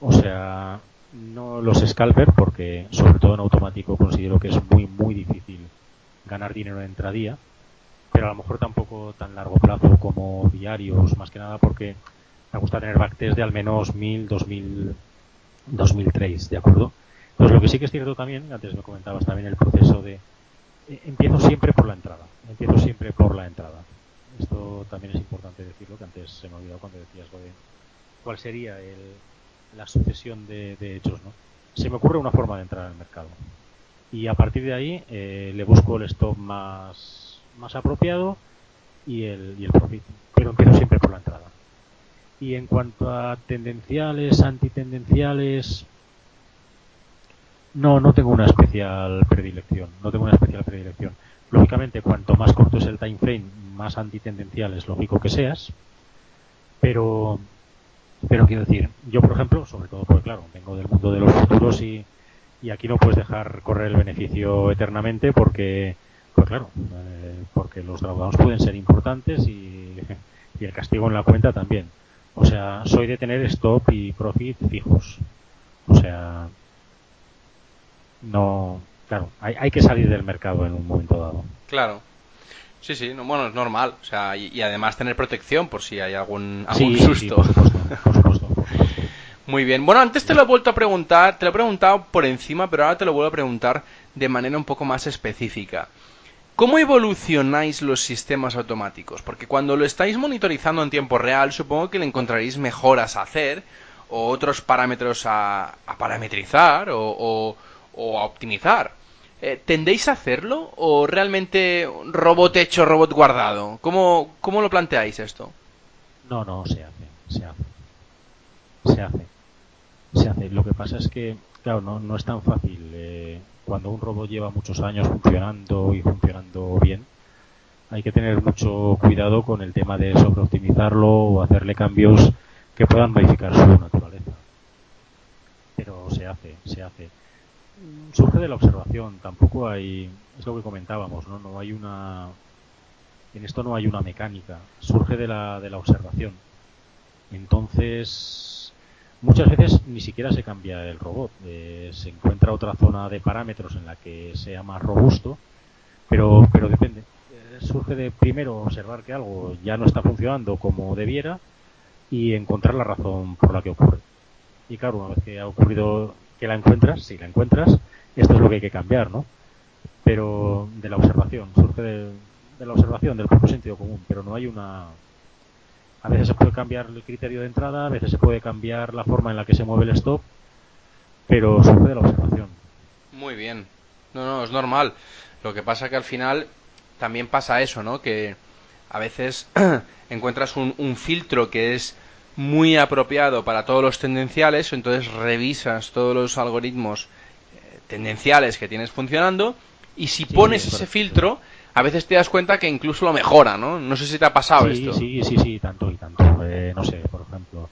[SPEAKER 2] O sea, no los scalper porque sobre todo en automático considero que es muy muy difícil ganar dinero en entradía pero a lo mejor tampoco tan largo plazo como diarios, más que nada porque me gusta tener backtest de al menos 1000, 2000 2003, ¿de acuerdo? Pues lo que sí que es cierto también, antes me comentabas también el proceso de eh, empiezo siempre por la entrada, empiezo siempre por la entrada. Esto también es importante decirlo, que antes se me olvidó cuando decías lo de cuál sería el, la sucesión de, hechos, ¿no? Se me ocurre una forma de entrar al mercado y a partir de ahí eh, le busco el stop más, más apropiado y el, y el profit, pero empiezo siempre por la entrada. Y en cuanto a tendenciales, antitendenciales, no, no tengo una especial predilección. No tengo una especial predilección. Lógicamente, cuanto más corto es el time frame, más antitendencial es lógico que seas. Pero, pero quiero decir, yo por ejemplo, sobre todo porque claro, vengo del mundo de los futuros y, y aquí no puedes dejar correr el beneficio eternamente porque, pues claro, eh, porque los drawdowns pueden ser importantes y, y el castigo en la cuenta también. O sea, soy de tener stop y profit fijos. O sea, no, claro, hay, hay que salir del mercado en un momento dado.
[SPEAKER 3] Claro. Sí, sí, no, bueno, es normal. O sea, y, además tener protección por si hay algún, algún susto. Muy bien. Bueno, antes te lo he vuelto a preguntar, te lo he preguntado por encima, pero ahora te lo vuelvo a preguntar de manera un poco más específica. ¿Cómo evolucionáis los sistemas automáticos? Porque cuando lo estáis monitorizando en tiempo real, supongo que le encontraréis mejoras a hacer o otros parámetros a, parametrizar o o a optimizar. Eh, ¿Tendéis a hacerlo o realmente robot hecho, robot guardado? ¿Cómo, ¿Cómo lo planteáis esto?
[SPEAKER 2] No, no, se hace, se hace. Se hace. Se hace. Lo que pasa es que, claro, no, es tan fácil. Eh, cuando un robot lleva muchos años funcionando y funcionando bien, hay que tener mucho cuidado con el tema de sobreoptimizarlo o hacerle cambios que puedan modificar su naturaleza. Pero se hace, se hace surge de la observación, tampoco hay, es lo que comentábamos, ¿no? No hay una, en esto no hay una mecánica, surge de la, de la observación. Entonces, muchas veces ni siquiera se cambia el robot, eh, se encuentra otra zona de parámetros en la que sea más robusto, pero, pero depende. Eh, surge de primero observar que algo ya no está funcionando como debiera y encontrar la razón por la que ocurre. Y claro, una vez que ha ocurrido que la encuentras, si la encuentras, esto es lo que hay que cambiar, ¿no? Pero de la observación, surge de, la observación, del propio sentido común, pero no hay una... A veces se puede cambiar el criterio de entrada, a veces se puede cambiar la forma en la que se mueve el stop, pero surge de la observación.
[SPEAKER 3] Muy bien. No, no, es normal. Lo que pasa que al final también pasa eso, ¿no? Que a veces encuentras un, un filtro que es muy apropiado para todos los tendenciales, entonces revisas todos los algoritmos eh, tendenciales que tienes funcionando y si pones ese filtro, a veces te das cuenta que incluso lo mejora, ¿no? No sé si te ha pasado esto.
[SPEAKER 2] Sí, sí, sí, tanto y tanto. Eh, no sé, por ejemplo,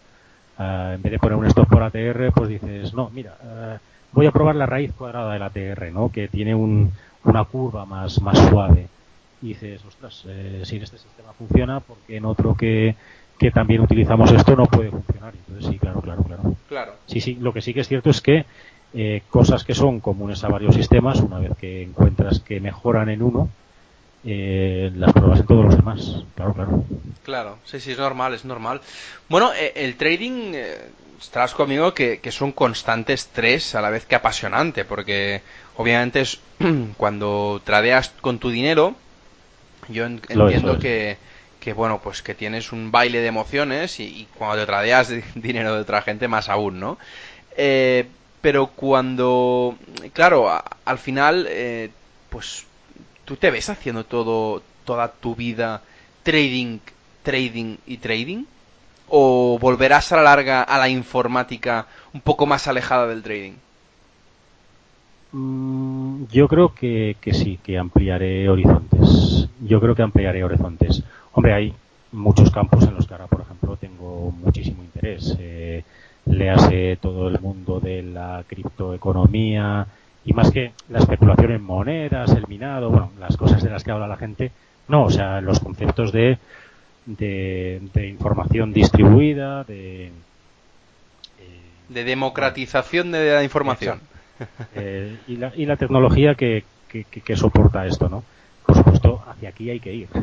[SPEAKER 2] eh, en vez de poner un stop por ATR, pues dices, no, mira, voy a probar la raíz cuadrada del ATR, ¿no? Que tiene un, una curva más, más suave. Y dices, ostras, si en este sistema funciona, porque en otro que que también utilizamos esto no puede funcionar. Entonces sí, claro, claro, claro.
[SPEAKER 3] Claro.
[SPEAKER 2] Sí, sí, lo que sí que es cierto es que eh, cosas que son comunes a varios sistemas, una vez que encuentras que mejoran en uno, eh, las pruebas en todos los demás. Claro, claro.
[SPEAKER 3] Claro, sí, sí, es normal, es normal. Bueno, eh, el trading, estarás conmigo que, que, es un constante estrés a la vez que apasionante, porque obviamente es cuando tradeas con tu dinero, yo entiendo que que bueno, pues que tienes un baile de emociones y, cuando te tradeas dinero de otra gente más aún, ¿no? Eh, pero cuando, claro, al final, eh, pues tú te ves haciendo todo, toda tu vida trading, trading y trading, o volverás a la larga a la informática un poco más alejada del trading.
[SPEAKER 2] Mm, yo creo que, que sí, que ampliaré horizontes. Yo creo que ampliaré horizontes. Hombre, hay muchos campos en los que ahora, por ejemplo, tengo muchísimo interés. Eh, todo el mundo de la criptoeconomía y más que la especulación en monedas, el minado, bueno, las cosas de las que habla la gente. No, o sea, los conceptos de, de, información distribuida, de... Eh,
[SPEAKER 3] de democratización de la información.
[SPEAKER 2] Eh, y, la, y la tecnología que, que, que soporta esto, ¿no? por supuesto, hacia aquí hay que ir.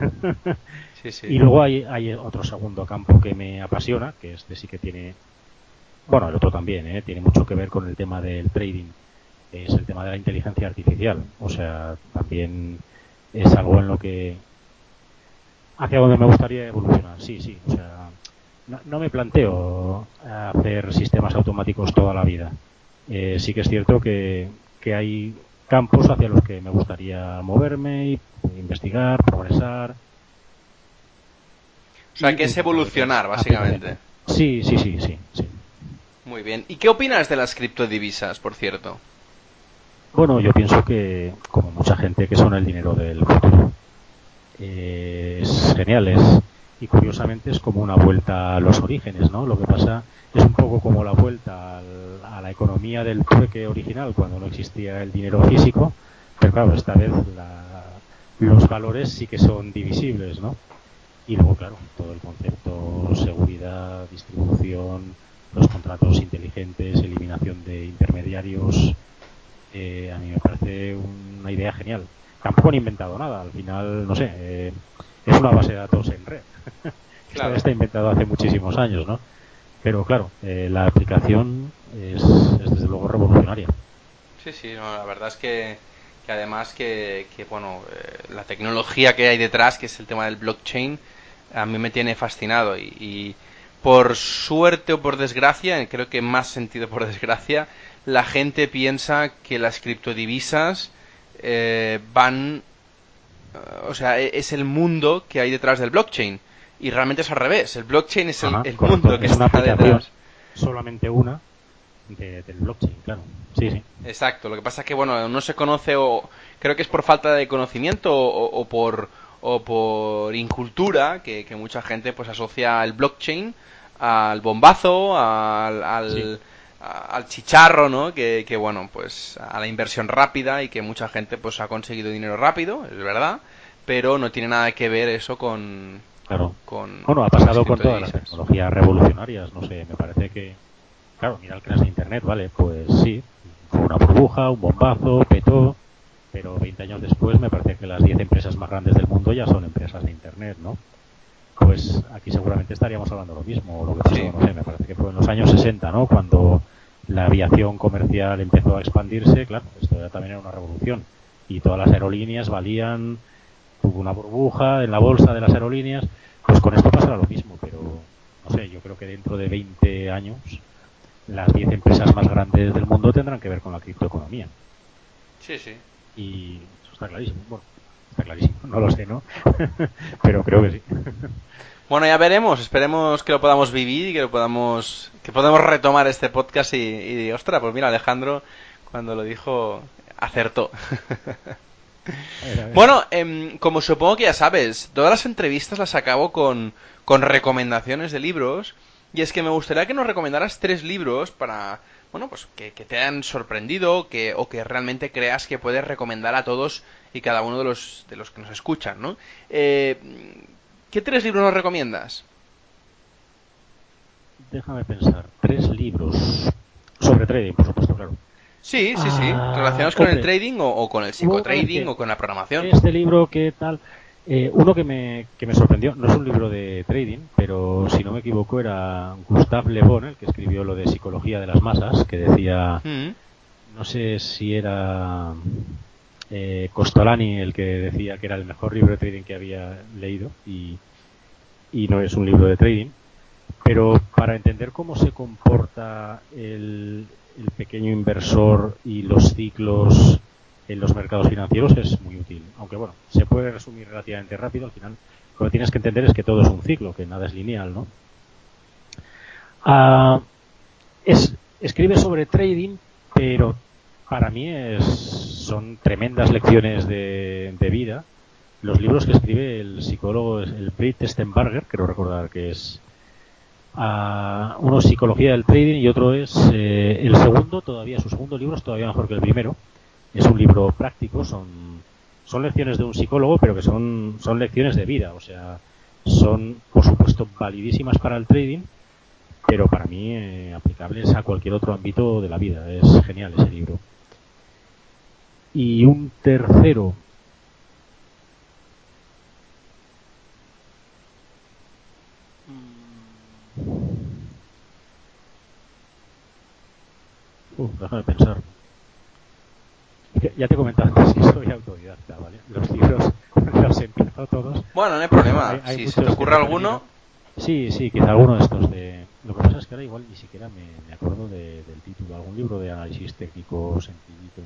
[SPEAKER 2] Y luego hay, hay otro segundo campo que me apasiona, que este sí que tiene bueno, el otro también, ¿eh? tiene mucho que ver con el tema del trading, es el tema de la inteligencia artificial. O sea, también es algo en lo que hacia donde me gustaría evolucionar. Sí, sí. O sea, no, me planteo hacer sistemas automáticos toda la vida. Eh, sí que es cierto que, que hay campos hacia los que me gustaría moverme y investigar, progresar.
[SPEAKER 3] O sea, que es evolucionar, básicamente.
[SPEAKER 2] Sí, sí, sí, sí, sí.
[SPEAKER 3] Muy bien. ¿Y qué opinas de las criptodivisas, por cierto?
[SPEAKER 2] Bueno, yo pienso que, como mucha gente, que son el dinero del futuro. Eh, es genial, es, y curiosamente es como una vuelta a los orígenes, ¿no? Lo que pasa es un poco como la vuelta a la economía del trueque original cuando no existía el dinero físico, pero claro, esta vez los valores sí que son divisibles, ¿no? Y luego, claro, todo el concepto seguridad, distribución, los contratos inteligentes, eliminación de intermediarios, eh, a mí me parece una idea genial. Tampoco han inventado nada, al final, no sé, eh, es una base de datos en red. Claro. está inventado hace muchísimos años, ¿no? Pero claro, eh, la aplicación es, desde luego revolucionaria.
[SPEAKER 3] Sí, sí, la verdad es que, que además que, que bueno, la tecnología que hay detrás, que es el tema del blockchain, a mí me tiene fascinado y, y por suerte o por desgracia, creo que más sentido por desgracia, la gente piensa que las criptodivisas eh, van, o sea, e, es el mundo que hay detrás del blockchain. Y realmente es al revés. El blockchain es el, mundo que es está detrás.
[SPEAKER 2] Solamente una del blockchain, claro. Sí, sí.
[SPEAKER 3] Exacto. Lo que pasa es que, bueno, no se conoce o creo que es por falta de conocimiento o, por o por incultura que, mucha gente pues asocia el blockchain al bombazo, al, al chicharro, ¿no? Que, que, bueno, pues a la inversión rápida y que mucha gente pues ha conseguido dinero rápido, es verdad, pero no tiene nada que ver eso con...
[SPEAKER 2] Claro. Con, bueno, ha pasado con todas las tecnologías revolucionarias, no sé, me parece que... Claro, mira el crash de Internet, ¿vale? Pues sí, fue una burbuja, un bombazo, petó, pero 20 años después me parece que las 10 empresas más grandes del mundo ya son empresas de Internet, ¿no? Pues aquí seguramente estaríamos hablando lo mismo. Lo que pasó, no sé, me parece que fue en los años 60, ¿no? Cuando la aviación comercial empezó a expandirse, claro, esto también era una revolución. Y todas las aerolíneas valían, tuvo una burbuja en la bolsa de las aerolíneas. Pues con esto pasará lo mismo, pero no sé, yo creo que dentro de 20 años las 10 empresas más grandes del mundo tendrán que ver con la criptoeconomía.
[SPEAKER 3] Sí, sí.
[SPEAKER 2] Y eso está clarísimo. Bueno, está clarísimo, no lo sé, ¿no? pero creo que sí.
[SPEAKER 3] Bueno, ya veremos, esperemos que lo podamos vivir y que lo podamos, que podamos retomar este podcast y, y ostras, pues mira, Alejandro, cuando lo dijo, acertó. Bueno, em, como supongo que ya sabes, todas las entrevistas las acabo con, con recomendaciones de libros. Y es que me gustaría que nos recomendaras tres libros para, bueno, pues que, te hayan sorprendido que, o que realmente creas que puedes recomendar a todos y cada uno de los, de los que nos escuchan, ¿no? Eh, ¿Qué tres libros nos recomiendas?
[SPEAKER 2] Déjame pensar. Tres libros sobre trading, por supuesto, claro.
[SPEAKER 3] Sí, sí, sí. Ah, Relacionados con el trading o, con el psicotrading o con la programación.
[SPEAKER 2] Este libro, ¿qué tal? Eh, uno que me, que me sorprendió, no es un libro de trading, pero si no me equivoco era Gustave Le Bon, el que escribió lo de psicología de las masas, que decía, mm. no sé si era eh, Costolani el que decía que era el mejor libro de trading que había leído y, y no es un libro de trading, pero para entender cómo se comporta el, el pequeño inversor y los ciclos en los mercados financieros es muy útil. Aunque bueno, se puede resumir relativamente rápido, al final lo que tienes que entender es que todo es un ciclo, que nada es lineal, ¿no? Ah, es, escribe sobre trading, pero para mí es, son tremendas lecciones de, vida. Los libros que escribe el psicólogo, el Brit Stenbarger, quiero recordar que es uh, uno psicología del trading y otro es eh, el segundo, todavía su segundo libro es todavía mejor que el primero. Es un libro práctico, son, son lecciones de un psicólogo, pero que son, son lecciones de vida, o sea, son por supuesto validísimas para el trading, pero para mí eh, aplicables a cualquier otro ámbito de la vida. Es genial ese libro y un tercero Uh, déjame pensar. Ya te he comentado antes que soy autodidacta, ¿vale? Los libros los he empezado todos.
[SPEAKER 3] Bueno, no hay problema. si se te ocurre alguno...
[SPEAKER 2] Sí, sí, quizá alguno de estos de... Lo que pasa es que ahora igual ni siquiera me, me acuerdo de, del título. Algún libro de análisis técnico sencillito.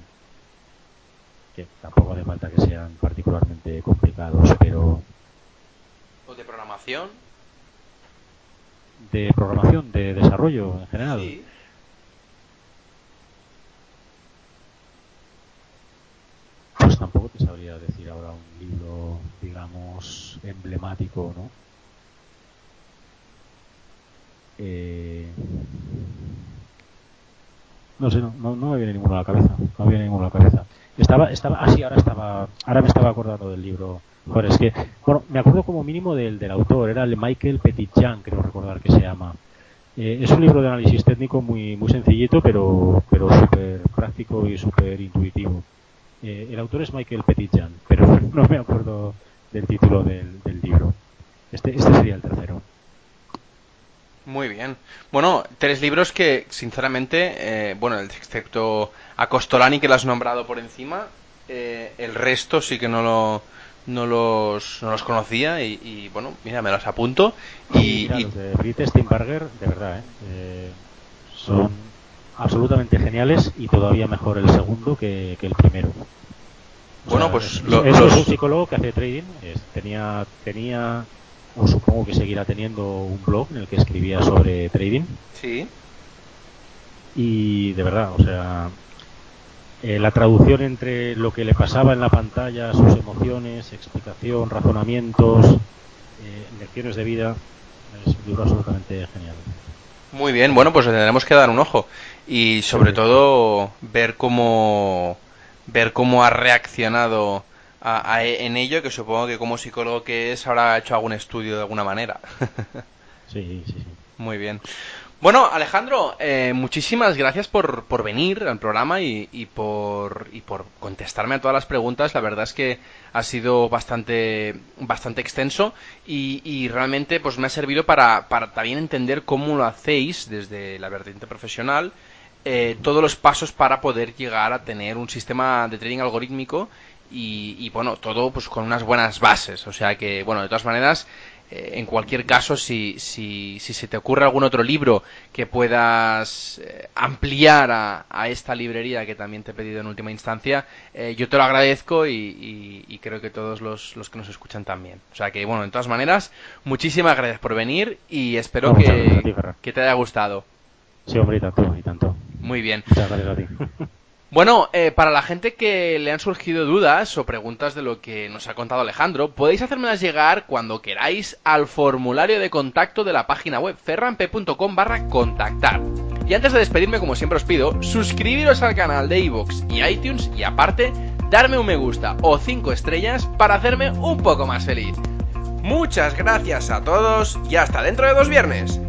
[SPEAKER 2] Que tampoco hace falta que sean particularmente complicados, pero...
[SPEAKER 3] ¿O de programación?
[SPEAKER 2] De programación, de desarrollo en general. Sí. Pues tampoco te sabría decir ahora un libro, digamos, emblemático, ¿no? Eh... No sé, no, no, me viene ninguno a la cabeza. No me viene ninguno a la cabeza. Estaba, estaba, ah, sí, ahora estaba, ahora me estaba acordando del libro. Joder, es que, bueno, me acuerdo como mínimo del, del autor, era el Michael Petitjean, creo recordar que se llama. Eh, es un libro de análisis técnico muy, muy sencillito, pero, pero súper práctico y súper intuitivo. Eh, el autor es Michael Petitjean, pero no me acuerdo del título del, del libro. Este, este sería el tercero.
[SPEAKER 3] Muy bien. Bueno, tres libros que, sinceramente, eh, bueno, excepto a Costolani que lo has nombrado por encima, eh, el resto sí que no lo no los, no los conocía y, bueno, mira, me los apunto. Y,
[SPEAKER 2] los de Brit Steinberger, de verdad, ¿eh? son absolutamente geniales y todavía mejor el segundo que, el primero.
[SPEAKER 3] bueno, pues
[SPEAKER 2] es un psicólogo que hace trading, tenía tenía o supongo que seguirá teniendo un blog en el que escribía sobre trading.
[SPEAKER 3] Sí.
[SPEAKER 2] Y de verdad, o sea, eh, la traducción entre lo que le pasaba en la pantalla, sus emociones, explicación, razonamientos, eh, lecciones de vida, es un libro absolutamente genial.
[SPEAKER 3] Muy bien, bueno, pues le tendremos que dar un ojo y sobre todo ver cómo ver cómo ha reaccionado en ello, que supongo que como psicólogo que es habrá hecho algún estudio de alguna manera.
[SPEAKER 2] sí, sí, sí.
[SPEAKER 3] Muy bien. Bueno, Alejandro, eh, muchísimas gracias por, por, venir al programa y, y, por, y por contestarme a todas las preguntas. La verdad es que ha sido bastante, bastante extenso y, y realmente pues me ha servido para, para, también entender cómo lo hacéis desde la vertiente profesional, eh, todos los pasos para poder llegar a tener un sistema de trading algorítmico y, bueno, todo pues con unas buenas bases. O sea que, bueno, de todas maneras, eh, en cualquier caso, si, si, si, se te ocurre algún otro libro que puedas eh, ampliar a, esta librería que también te he pedido en última instancia, eh, yo te lo agradezco y, creo que todos los, los, que nos escuchan también. O sea que, bueno, de todas maneras, muchísimas gracias por venir y espero que, que te haya gustado.
[SPEAKER 2] Sí, hombre, y tanto, y tanto.
[SPEAKER 3] Muy bien.
[SPEAKER 2] Muchas gracias a ti.
[SPEAKER 3] Bueno, eh, para la gente que le han surgido dudas o preguntas de lo que nos ha contado Alejandro, podéis hacérmelas llegar cuando queráis al formulario de contacto de la página web ferramp.com barra contactar. Y antes de despedirme, como siempre os pido, suscribiros al canal de iVoox y iTunes y aparte, darme un me gusta o 5 estrellas para hacerme un poco más feliz. Muchas gracias a todos y hasta dentro de dos viernes.